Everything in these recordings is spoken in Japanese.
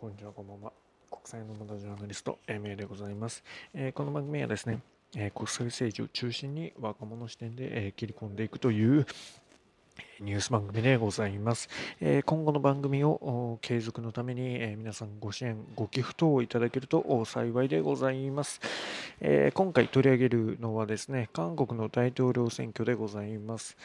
こんにちは、こんばんは。国際のマダジャーナリスト、エメでございます。えー、この番組はですね、えー、国際政治を中心に若者視点で、えー、切り込んでいくというニュース番組でございます。え今後の番組を継続のために、え皆さんご支援、ご寄付等をいただけると幸いでございます。え今回取り上げるのはですね、韓国の大統領選挙でございます。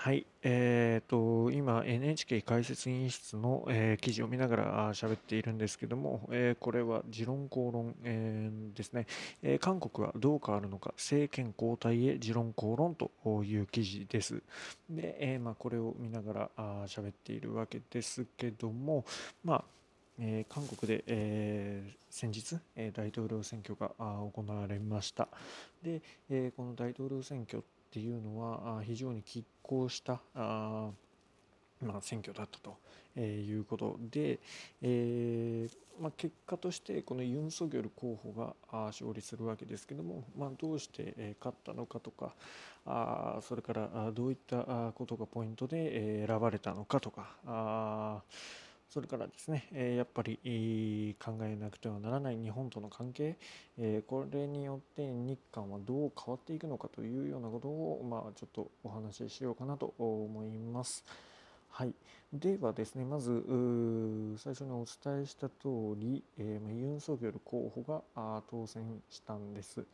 はい、えーと、今 NHK 解説委員室の、えー、記事を見ながら喋っているんですけども、えー、これは持論公論、えー、ですね、えー、韓国はどう変わるのか政権交代へ持論公論という記事です。で、えーまあ、これを見ながらあ喋っているわけですけども、まあえー、韓国で、えー、先日、えー、大統領選挙が行われました。で、えー、この大統領選挙ってっていうのは非常に拮抗したあまあ、選挙だったと、えいうことで、えー、まあ、結果としてこのユン・ソギョル候補が勝利するわけですけども、まあ、どうして勝ったのかとかあそれからどういったことがポイントで選ばれたのかとかあそれからですね、えやっぱり考えなくてはならない日本との関係、えこれによって日韓はどう変わっていくのかというようなことを、まあ、ちょっとお話ししようかなと思います。はい、ではですねまず最初にお伝えした通り、えー、ユン・ソギョル候補が当選したんです。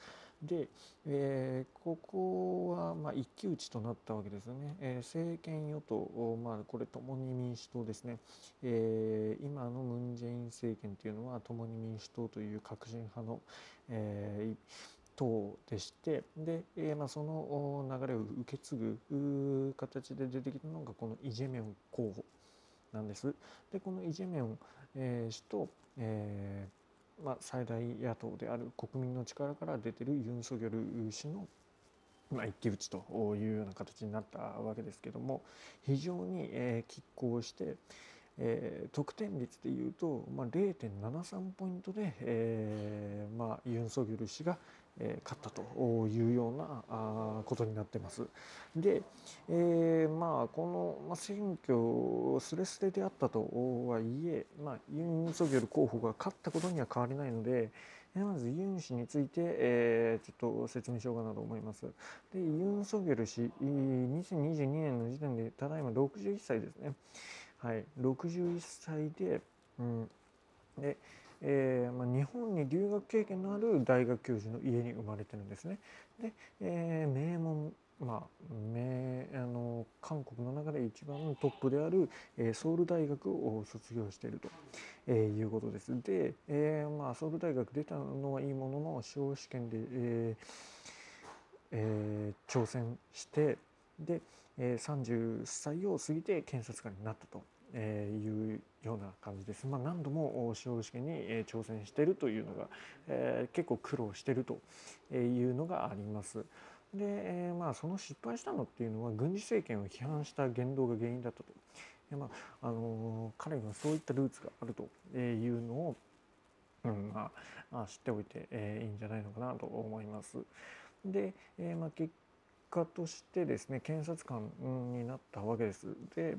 で、えー、ここはまあ一騎打ちとなったわけですよね。えー、政権与党、まあ、これ共に民主党ですね、えー、今のムン・ジェイン政権というのは共に民主党という革新派の、えー、党でしてで、えー、まあ、その流れを受け継ぐ形で出てきたのがこのイ・ジェミョン候補なんです。でこのイ・ジェミョン、えー、氏と、えー、まあ、最大野党である国民の力から出てるユン・ソギョル氏のまあ、一騎打ちというような形になったわけですけども非常に、えー、拮抗して、えー、得点率でいうと、まあ、0.73ポイントで、えーまあ、ユン・ソギョル氏が、えー、勝ったというようなことになってます。で、えー、まあこの、選挙すれすれであったとはいえ、まあ、ユン・ソギョル候補が勝ったことには変わりないので、まずユン氏について、えー、ちょっと説明しようかなと思います。でユン・ソギョル氏2022年の時点でただいま61歳ですね。はい、61歳で、うん、でえーまあ、日本に留学経験のある大学教授の家に生まれてるんですね。で、えー、名門まあ、名あの韓国の中で一番トップである、えー、ソウル大学を卒業していると、えー、いうことです。で、えーまあ、ソウル大学出たのはいいものの司法試験で、えーえー、挑戦してで、えー、30歳を過ぎて検察官になったと。えいうような感じです。まあ、何度も司法試験に挑戦してるというのが、え結構苦労してるというのがあります。で、えまあ、その失敗したのっていうのは軍事政権を批判した言動が原因だったと。でまああの彼にはそういったルーツがあるというのを、うんまあ、知っておいて、えいいんじゃないのかなと思います。で、えまあ、結果としてですね検察官になったわけです。で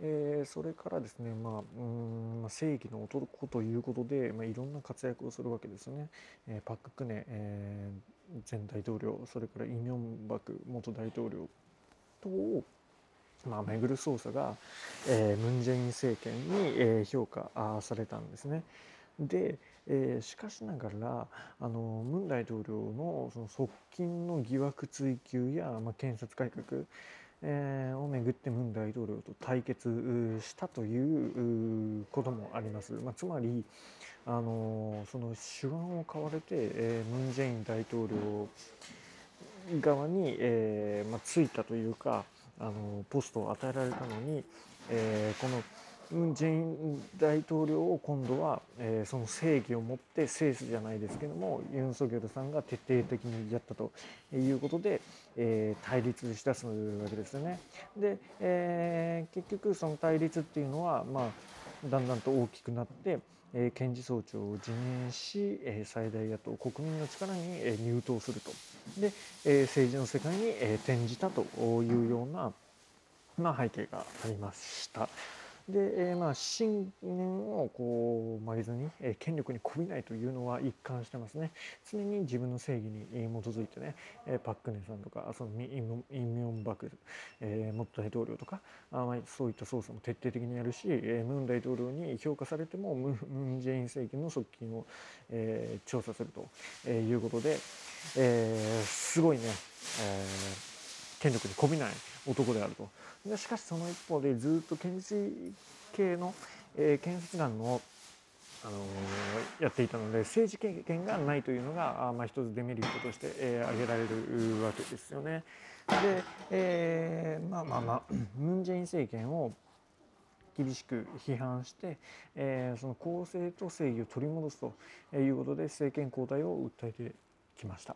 えー、それからですね、まあ、うん、正義の男ということで、まあ、いろんな活躍をするわけですよね。えー、パク・クネ、えー、前大統領それからイ・ミョンバク元大統領とを、まあ、巡る捜査が、えー、ムン・ジェイン政権に、えー、評価されたんですね。で、えー、しかしながらあのムン大統領のその側近の疑惑追及や、まあ、検察改革えー、をめぐってムン大統領と対決したということもあります。まあ、つまりあのその手腕を買われて、えー、ムン・ジェイン大統領側に、えーまあ、ついたというかあのポストを与えられたのに、えー、この・ジェイン大統領を今度は、えー、その正義を持って制すじゃないですけどもユン・ソギョルさんが徹底的にやったということで、えー、対立しだすわけですよね。で、えー、結局その対立っていうのは、まあ、だんだんと大きくなって、えー、検事総長を辞任し、えー、最大野党国民の力に、え、入党するとで、えー、政治の世界に、え、転じたというような、まあ、背景がありました。で、えー、まあ信念をこう曲げずに、えー、権力にこびないというのは一貫してますね。常に自分の正義に基づいてね、えー、パックネさんとかそのイ・ミョンバク、えー、元大統領とかあ、まあ、そういった捜査も徹底的にやるし、えー、ムン大統領に評価されてもムン・ジェイン政権の側近を、えー、調査すると、えー、いうことで、えー、すごいね、えー、権力にこびない。男であるとでしかしその一方でずっと検事系の、えー、検察官のあの、やっていたので政治経験がないというのがあ、まあ、一つデメリットとして、えー、挙げられるわけですよね。で、えー、まあまあまあ ムン・ジェイン政権を厳しく批判して、えー、その公正と正義を取り戻すということで政権交代を訴えてきました。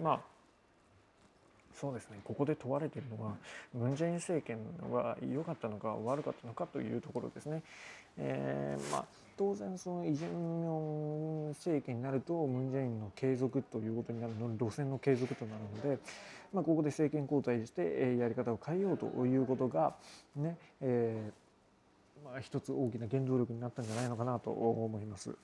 まあそうですねここで問われているのはムン・ジェイン政権は良かったのか悪かったのかというところですね。えー、まあ、当然そのイ・ジェミョン政権になるとムン・ジェインの継続ということになるの路線の継続となるので、まあ、ここで政権交代して、えやり方を変えようということがね、えー、まあ、一つ大きな原動力になったんじゃないのかなと思います。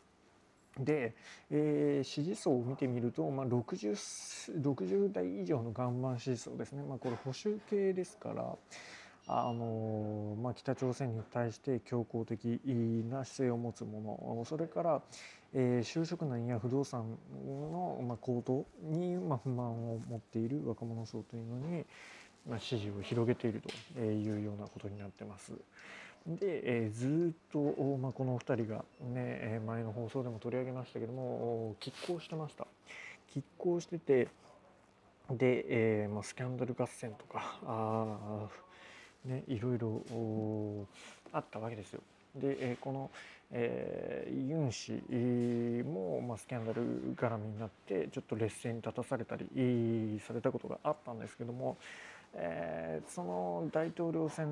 で、えー、支持層を見てみると、まあ60、60, 代以上の岩盤支持層ですね、まあ、これ保守系ですからあの、まあ、北朝鮮に対して強硬的な姿勢を持つ者それから、えー、就職難や不動産の、まあ、高騰に、まあ、不満を持っている若者層というのに、まあ、支持を広げているというようなことになってます。で、えー、ずっと、まあ、この2人がね前の放送でも取り上げましたけども拮抗してました拮抗しててで、えーまあ、スキャンダル合戦とかあ、ね、いろいろあったわけですよ。で、えー、この、えー、ユン氏も、まあ、スキャンダル絡みになってちょっと劣勢に立たされたりされたことがあったんですけども、えー、その大統領選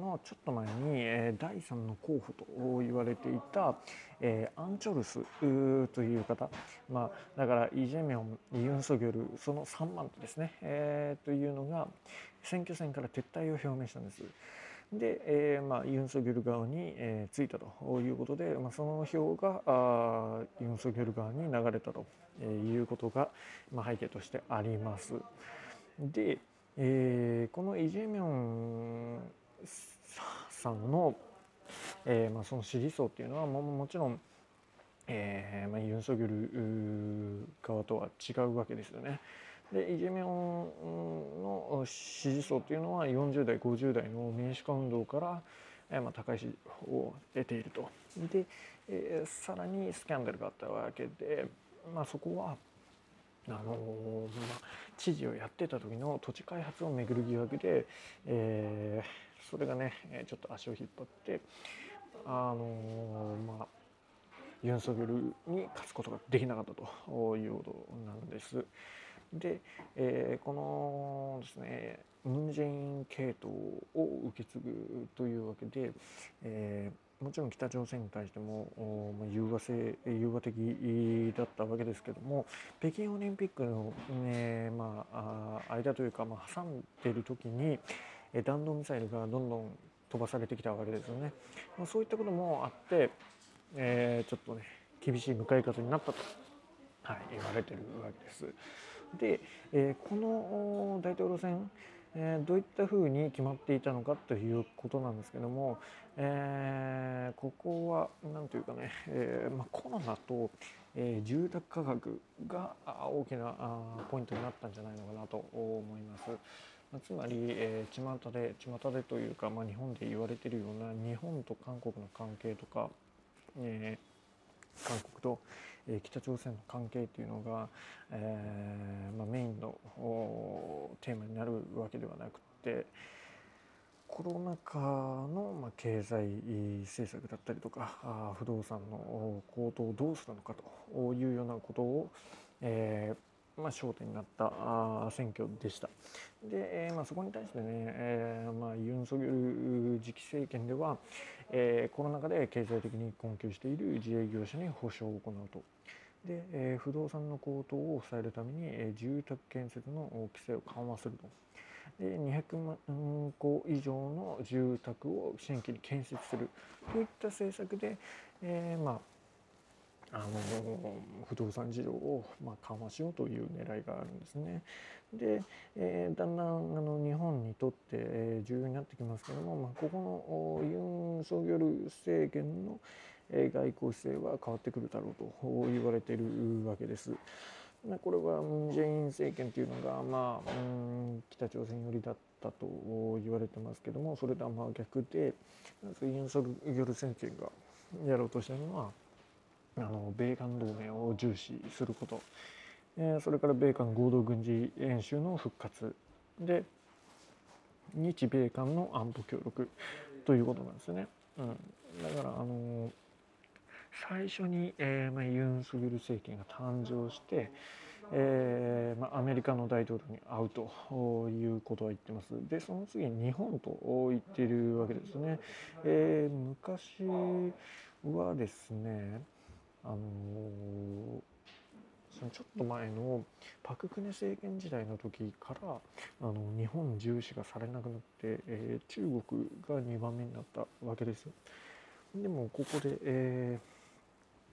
のちょっと前に、えー、第3の候補と言われていた、えー、アン・チョルスという方、まあ、だからイ・ジェミョン、ユン・ソギョルその3番手ですね、えー、というのが選挙戦から撤退を表明したんです。で、えーまあ、ユン・ソギョル側に、えー、ついたということで、まあ、その票があユン・ソギョル側に流れたということが、まあ、背景としてあります。で、えー、このイ・ジェミョンさんの,、えーまあ、その支持層っていうのはももちろん、えーまあ、ユン・ソギョル側とは違うわけですよね。でイ・ジェミョンの支持層というのは40代50代の民主化運動から、えーまあ、高い支持を得ていると。で、えー、さらにスキャンダルがあったわけで、まあ、そこはあのまあ、知事をやってた時の土地開発をめぐる疑惑で、えー、それがねちょっと足を引っ張ってあのまあユン・ソギョルに勝つことができなかったということなんです。で、えー、このですねムン・ジェイン系統を受け継ぐというわけで、えーもちろん北朝鮮に対しても融和性融和的だったわけですけども北京オリンピックの、ねまあ、間というか、まあ、挟んでいる時に弾道ミサイルがどんどん飛ばされてきたわけですよね。まあ、そういったこともあって、えー、ちょっとね厳しい向かい風になったと、はい、言われてるわけです。で、えー、この大統領選えー、どういったふうに決まっていたのかということなんですけども、えー、ここは何というかね、えーまあ、コロナと、えー、住宅価格が大きなあポイントになったんじゃないのかなと思います。つまり、えー、巷で巷でというか、まあ、日本で言われているような日本と韓国の関係とか、えー韓国と、え北朝鮮の関係というのが、えー、まあ、メインのテーマになるわけではなくてコロナ禍の、まあ、経済政策だったりとか不動産の高騰をどうするのかというようなことを、えーまあ、焦点になったあ選挙でした。で、えーまあ、そこに対してね、えーまあ、ユン・ソギョル次期政権では、えー、コロナ禍で経済的に困窮している自営業者に保証を行うと。で、えー、不動産の高騰を抑えるために、えー、住宅建設の規制を緩和すると。で200万戸以上の住宅を新規に建設するといった政策で、えー、まああの不動産事情をまあ緩和しようという狙いがあるんですね。で、えー、だんだんあの日本にとって、え、重要になってきますけども、まあ、ここのユン・ソギョル政権の、え、外交姿勢は変わってくるだろうと言われているわけです。これはムン・ジェイン政権というのが、まあ、うん北朝鮮寄りだったと言われてますけどもそれとはまあ逆でユン・ソギョル政権がやろうとしたのはあの米韓同盟を重視すること、え、それから米韓合同軍事演習の復活で日米韓の安保協力ということなんですね。うん、だからあの最初に、えーまあ、ユン・ソギル政権が誕生して、えーまあ、アメリカの大統領に会うということは言ってます。でその次に日本と言っているわけですね。えー、昔はですねあのー、そのちょっと前のパク・クネ政権時代の時からあの日本重視がされなくなって、えー、中国が2番目になったわけですよ。でもここで、え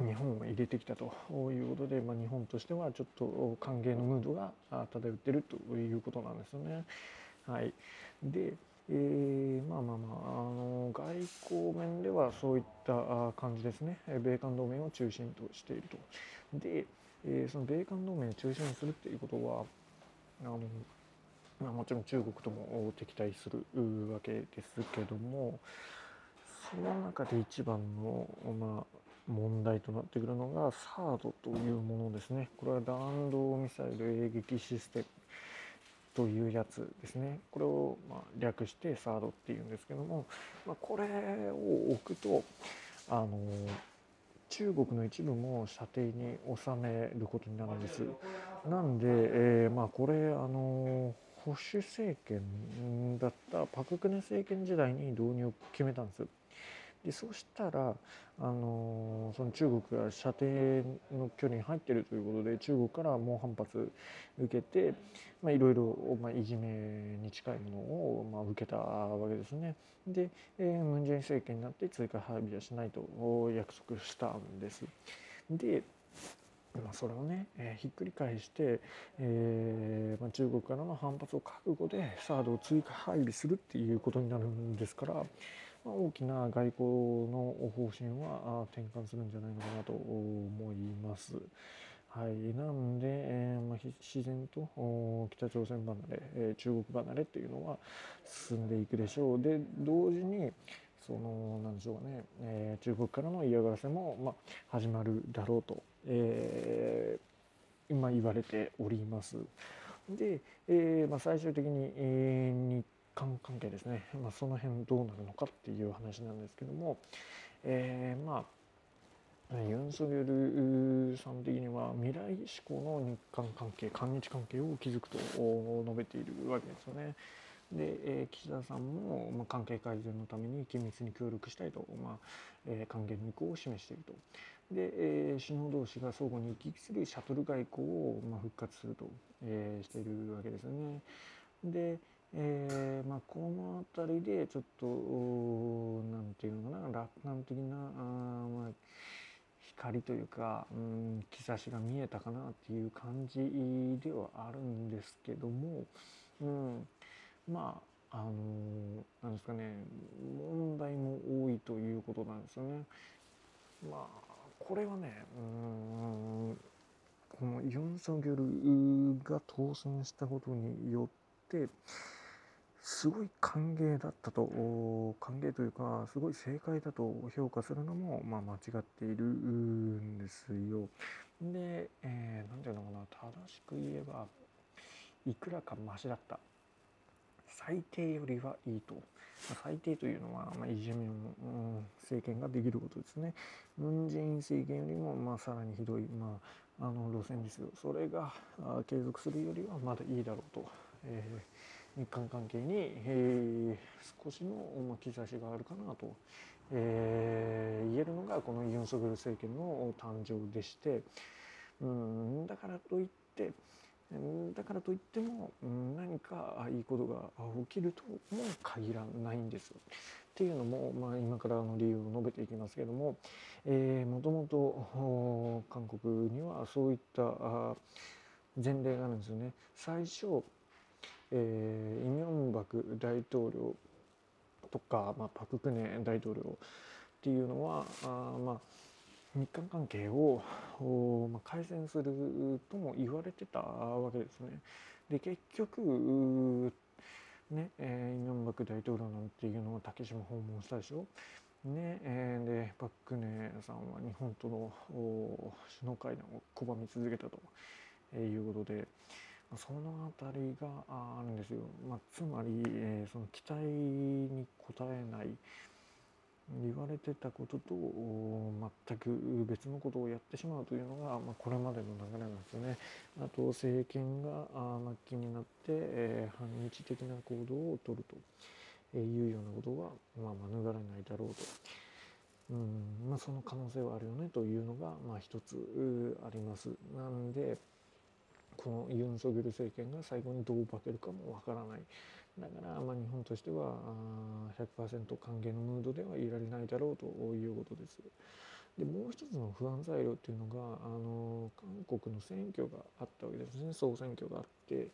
ー、日本を入れてきたということで、まあ、日本としてはちょっと歓迎のムードが漂ってるということなんですよね。はい、でえー、まあまあまああの外交面ではそういった感じですね。米韓同盟を中心としていると。で、えー、その米韓同盟を中心にするっていうことはあの、まあ、もちろん中国とも敵対するわけですけどもその中で一番の、まあ、問題となってくるのが THAAD というものですね。これは弾道ミサイル迎撃システム。というやつですねこれをま略してサードっていうんですけども、まあ、これを置くとあの中国の一部も射程に収めることになるんです。なんで、えー、まあ、これあの保守政権だったパク・クネ政権時代に導入を決めたんです。でそうしたら、あのその中国が射程の距離に入っているということで中国から猛反発受けて、いろいろ、いじめに近いものを、まあ、受けたわけですね。で、えー、ムン・ジェイン政権になって追加配備はしないと約束したんです。でまあ、それをね、えー、ひっくり返して、えーまあ、中国からの反発を覚悟でサードを追加配備するっていうことになるんですから、大きな外交の方針は転換するんじゃないのかなと思います。はい、なんで、えーまあ、自然と北朝鮮離れ、えー、中国離れっていうのは進んでいくでしょう。で同時にそのなんでしょうかね、えー、中国からの嫌がらせも、まあ、始まるだろうと、え、今言われております。で、えまあ、最終的に、え、日関係ですね、まあ、その辺どうなるのかっていう話なんですけども、えー、まあユン・ソギョルさん的には未来志向の日韓関係韓日関係を築くと述べているわけですよね。で、えー、岸田さんも、まあ、関係改善のために緊密に協力したいと、まあえー、還元の意向を示していると。で、えー、首脳同士が相互に行き来するシャトル外交を、まあ、復活すると、えー、しているわけですよね。で、えーまあ、この辺りでちょっと何て言うのかな楽観的なあ、まあ、光というか、うん、兆しが見えたかなっていう感じではあるんですけども、うん、まああのなんですかね問題も多いということなんですよね。まあこれはねうんこのユン・ソギョルが当選したことによってすごい歓迎だったと歓迎というかすごい正解だと評価するのも、まあ、間違っているんですよ。で、えー、ていうのかな正しく言えばいくらかマシだった最低よりはいいと。最低というのは、まあ、いじめの、うん、政権ができることですね。ムン・ジェイン政権よりも、まあ、さらにひどい、まあ、あの路線ですよ。それが継続するよりはまだいいだろうと。えー、日韓関係に、えー、少しの、兆しがあるかなと、えー、言えるのがこのユン・ソギョル政権の誕生でして、うん、だからといって、だからといっても何かいいことが起きるとも限らないんですっていうのも、まあ、今からの理由を述べていきますけども、えー、もともと韓国にはそういった前例があるんですよね。最初、えー、イ・ミョンバク大統領とか、まあ、パク・クネ大統領っていうのはあまあ日韓関係を、まあ、改善するとも言われてたわけですね。で結局ねえー、イ・ミョンバク大統領なんていうのを竹島訪問したでしょ。ねえー、でパク・クネさんは日本との首脳会談を拒み続けたということでその辺りがあるんですよ。まあ、つまり、えー、その期待に応えない言われてたことと全く別のことをやってしまうというのが、まあ、これまでの流れなんですよね。あと政権が末期になって、えー、反日的な行動をとるというようなことは、まあ、免れないだろうと。うんまあ、その可能性はあるよねというのが、まあ、一つあります。なんでこのユン・ソギョル政権が最後にどう化けるかもわからない。だから、まあ、日本としては100%歓迎のムードではいられないだろうということです。でもう一つの不安材料っていうのがあの韓国の選挙があったわけですね総選挙があってで、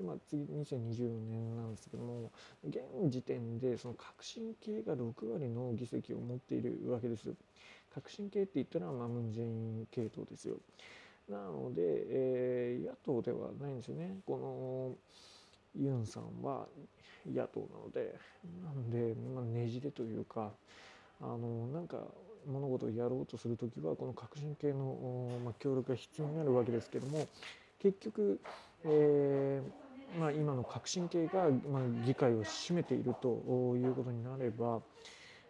まあ、次2024年なんですけども現時点でその革新系が6割の議席を持っているわけです。革新系って言ったら、ムン・ジェイン系統ですよ。なので、えー、野党ではないんですよね。このユンさんは野党なのでなんで、まあ、ねじれというかあのなんか物事をやろうとする時はこの革新系の、まあ、協力が必要になるわけですけども結局、えーまあ、今の革新系が、まあ、議会を占めているということになれば、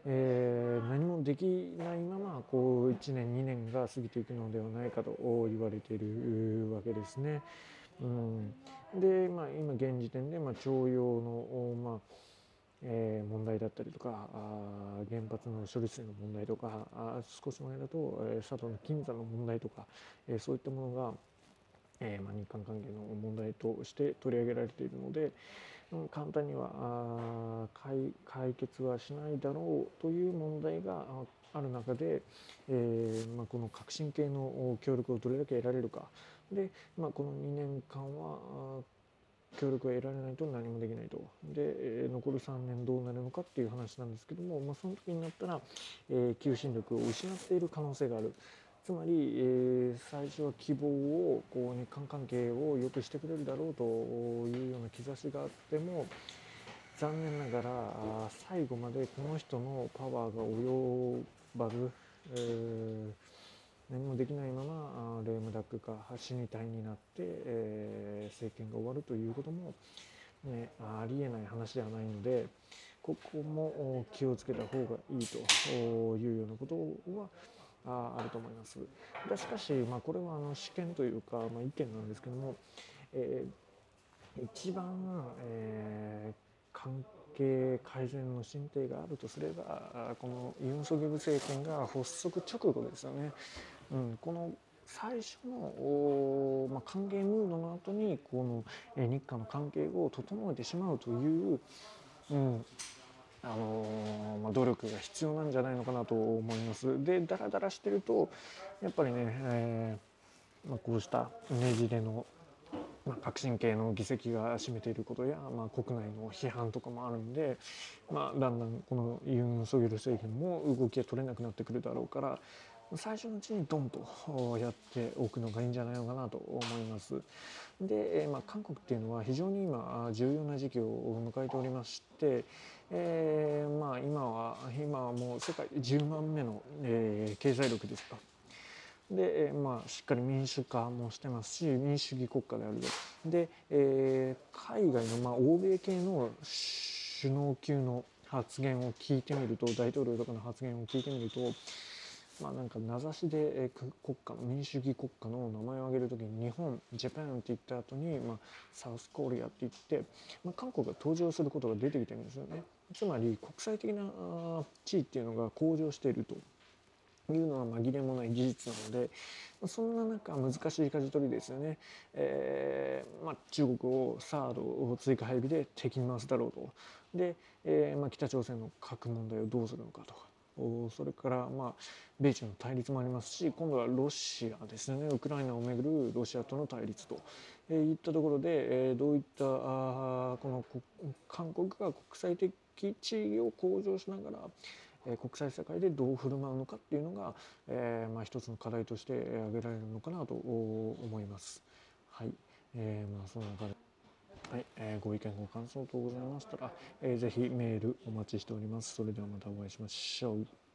えー、何もできないままこう1年2年が過ぎていくのではないかと言われているわけですね。うん、で、まあ、今現時点で、まあ、徴用の、まあえー、問題だったりとかあ原発の処理水の問題とかあ少し前だと、えー、佐渡の金山の問題とか、えー、そういったものが、えーまあ、日韓関係の問題として取り上げられているので、簡単には解解決はしないだろうという問題がある中で、えーまあ、この革新系の協力をどれだけ得られるか。で、まあ、この2年間は協力が得られないと何もできないと。で残る3年どうなるのかっていう話なんですけども、まあ、その時になったら、えー、求心力を失っている可能性がある。つまり、えー、最初は希望をこう日韓関係を良くしてくれるだろうというような兆しがあっても残念ながら最後までこの人のパワーが及ばず、えー何もできないままレームダックか死に体になって、えー、政権が終わるということも、ね、ありえない話ではないのでここも気をつけた方がいいというようなことはああると思います。でしかし、まあ、これはあの試験というか、まあ、意見なんですけども、えー、一番、えー、関係改善の進展があるとすればこのユン・ソギョル政権が発足直後ですよね。うん、この最初の、まあ、歓迎ムードの後にこの、え日韓の関係を整えてしまうという、うんあの、まあ、努力が必要なんじゃないのかなと思います。でダラダラしてるとやっぱりね、えー、まあ、こうしたねじれのまあ、革新系の議席が占めていることや、まあ、国内の批判とかもあるんで、まあ、だんだんこのユン・ソギョル政権も動きが取れなくなってくるだろうから最初のうちにドンとやっておくのがいいんじゃないのかなと思います。で、まあ、韓国っていうのは非常に今重要な時期を迎えておりまして、えー、まあ今は今はもう世界10万目の、えー、経済力ですか。で、まあ、しっかり民主化もしてますし民主主義国家であるで、えー、海外の、まあ、欧米系の首脳級の発言を聞いてみると大統領とかの発言を聞いてみるとまあなんか名指しで国家の民主主義国家の名前を挙げる時に日本ジャパンって言った後にまあサウスコリアって言って、まあ、韓国が登場することが出てきてるんですよね。つまり国際的な地位っていうのが向上していると。いうのは紛れもない事実なのでそんな中難しい舵取りですよね、えーまあ、中国をサードを追加配備で敵に回すだろうと。で、えーまあ、北朝鮮の核問題をどうするのかとか。それからまあ米中の対立もありますし今度はロシアですね。ウクライナをめぐるロシアとの対立と。いったところでどういったあこの韓国が国際的地位を向上しながら国際社会でどう振る舞うのかっていうのが、えーまあ、一つの課題として挙げられるのかなと思います。はい、えー、まあその中ではい、えー、ご意見ご感想等ございましたら、えー、ぜひメールお待ちしております。それではまたお会いしましょう。